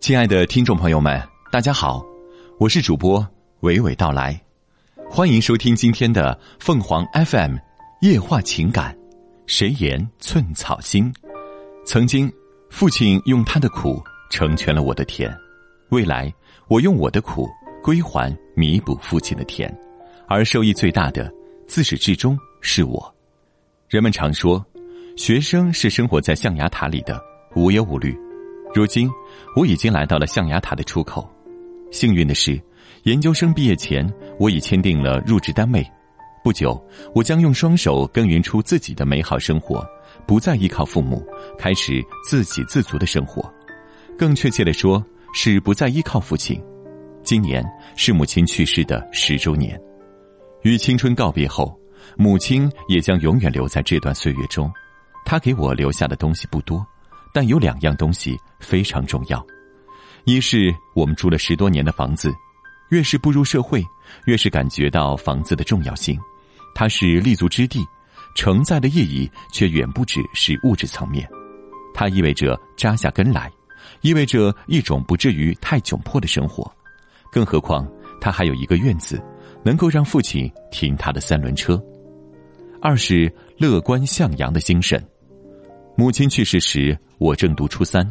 亲爱的听众朋友们，大家好，我是主播娓娓道来，欢迎收听今天的凤凰 FM 夜话情感。谁言寸草心？曾经，父亲用他的苦成全了我的甜，未来我用我的苦归还弥补父亲的甜，而受益最大的，自始至终是我。人们常说，学生是生活在象牙塔里的，无忧无虑。如今，我已经来到了象牙塔的出口。幸运的是，研究生毕业前，我已签订了入职单位。不久，我将用双手耕耘出自己的美好生活，不再依靠父母，开始自给自足的生活。更确切的说，是不再依靠父亲。今年是母亲去世的十周年，与青春告别后。母亲也将永远留在这段岁月中，她给我留下的东西不多，但有两样东西非常重要：一是我们住了十多年的房子，越是步入社会，越是感觉到房子的重要性。它是立足之地，承载的意义却远不只是物质层面。它意味着扎下根来，意味着一种不至于太窘迫的生活。更何况，它还有一个院子，能够让父亲停他的三轮车。二是乐观向阳的精神。母亲去世时，我正读初三，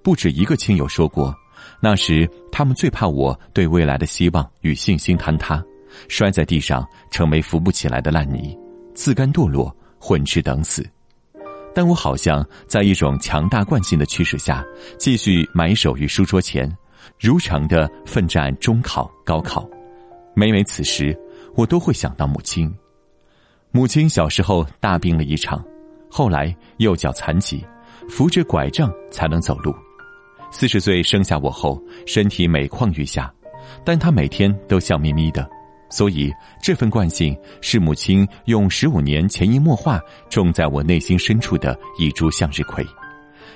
不止一个亲友说过，那时他们最怕我对未来的希望与信心坍塌，摔在地上成为扶不起来的烂泥，自甘堕落，混吃等死。但我好像在一种强大惯性的驱使下，继续埋首于书桌前，如常的奋战中考、高考。每每此时，我都会想到母亲。母亲小时候大病了一场，后来右脚残疾，扶着拐杖才能走路。四十岁生下我后，身体每况愈下，但她每天都笑眯眯的，所以这份惯性是母亲用十五年潜移默化种在我内心深处的一株向日葵。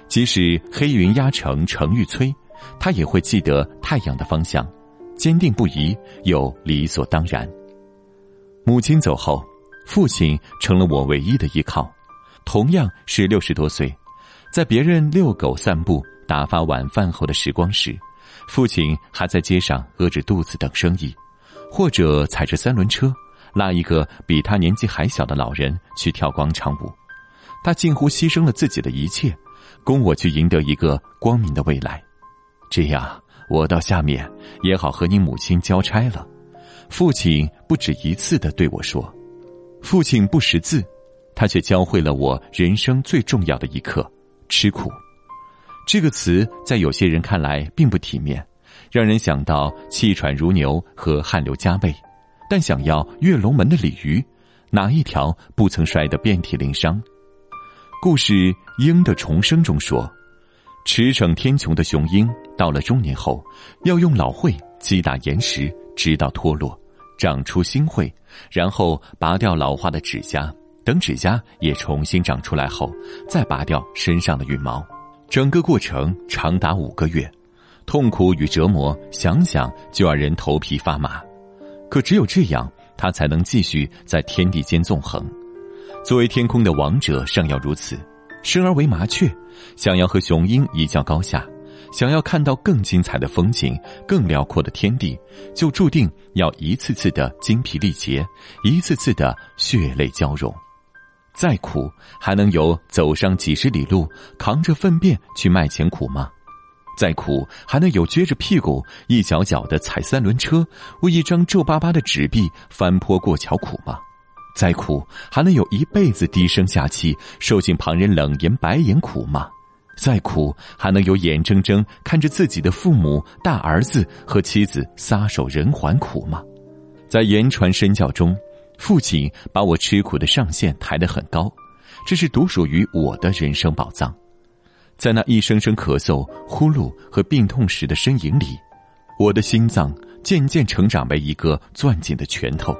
即使黑云压城城欲摧，她也会记得太阳的方向，坚定不移又理所当然。母亲走后。父亲成了我唯一的依靠，同样是六十多岁，在别人遛狗、散步、打发晚饭后的时光时，父亲还在街上饿着肚子等生意，或者踩着三轮车拉一个比他年纪还小的老人去跳广场舞。他近乎牺牲了自己的一切，供我去赢得一个光明的未来。这样，我到下面也好和你母亲交差了。父亲不止一次的对我说。父亲不识字，他却教会了我人生最重要的一课：吃苦。这个词在有些人看来并不体面，让人想到气喘如牛和汗流浃背。但想要跃龙门的鲤鱼，哪一条不曾摔得遍体鳞伤？故事《鹰的重生》中说，驰骋天穹的雄鹰到了中年后，要用老喙击打岩石，直到脱落。长出新喙，然后拔掉老化的指甲，等指甲也重新长出来后，再拔掉身上的羽毛。整个过程长达五个月，痛苦与折磨，想想就让人头皮发麻。可只有这样，他才能继续在天地间纵横。作为天空的王者，尚要如此。生而为麻雀，想要和雄鹰一较高下。想要看到更精彩的风景、更辽阔的天地，就注定要一次次的精疲力竭，一次次的血泪交融。再苦，还能有走上几十里路、扛着粪便去卖钱苦吗？再苦，还能有撅着屁股、一脚脚的踩三轮车，为一张皱巴巴的纸币翻坡过桥苦吗？再苦，还能有一辈子低声下气、受尽旁人冷言白言苦吗？再苦，还能有眼睁睁看着自己的父母、大儿子和妻子撒手人寰苦吗？在言传身教中，父亲把我吃苦的上限抬得很高，这是独属于我的人生宝藏。在那一声声咳嗽、呼噜和病痛时的呻吟里，我的心脏渐渐成长为一个攥紧的拳头。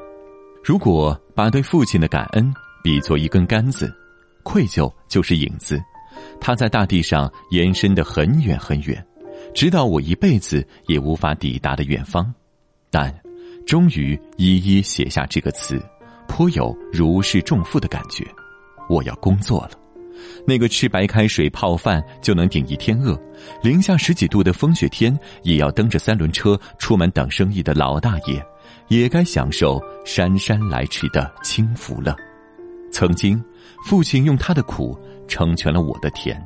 如果把对父亲的感恩比作一根杆子，愧疚就是影子。它在大地上延伸的很远很远，直到我一辈子也无法抵达的远方。但，终于一一写下这个词，颇有如释重负的感觉。我要工作了，那个吃白开水泡饭就能顶一天饿，零下十几度的风雪天也要蹬着三轮车出门等生意的老大爷，也该享受姗姗来迟的清福了。曾经，父亲用他的苦成全了我的甜，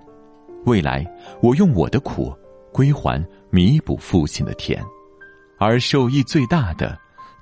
未来我用我的苦归还弥补父亲的甜，而受益最大的，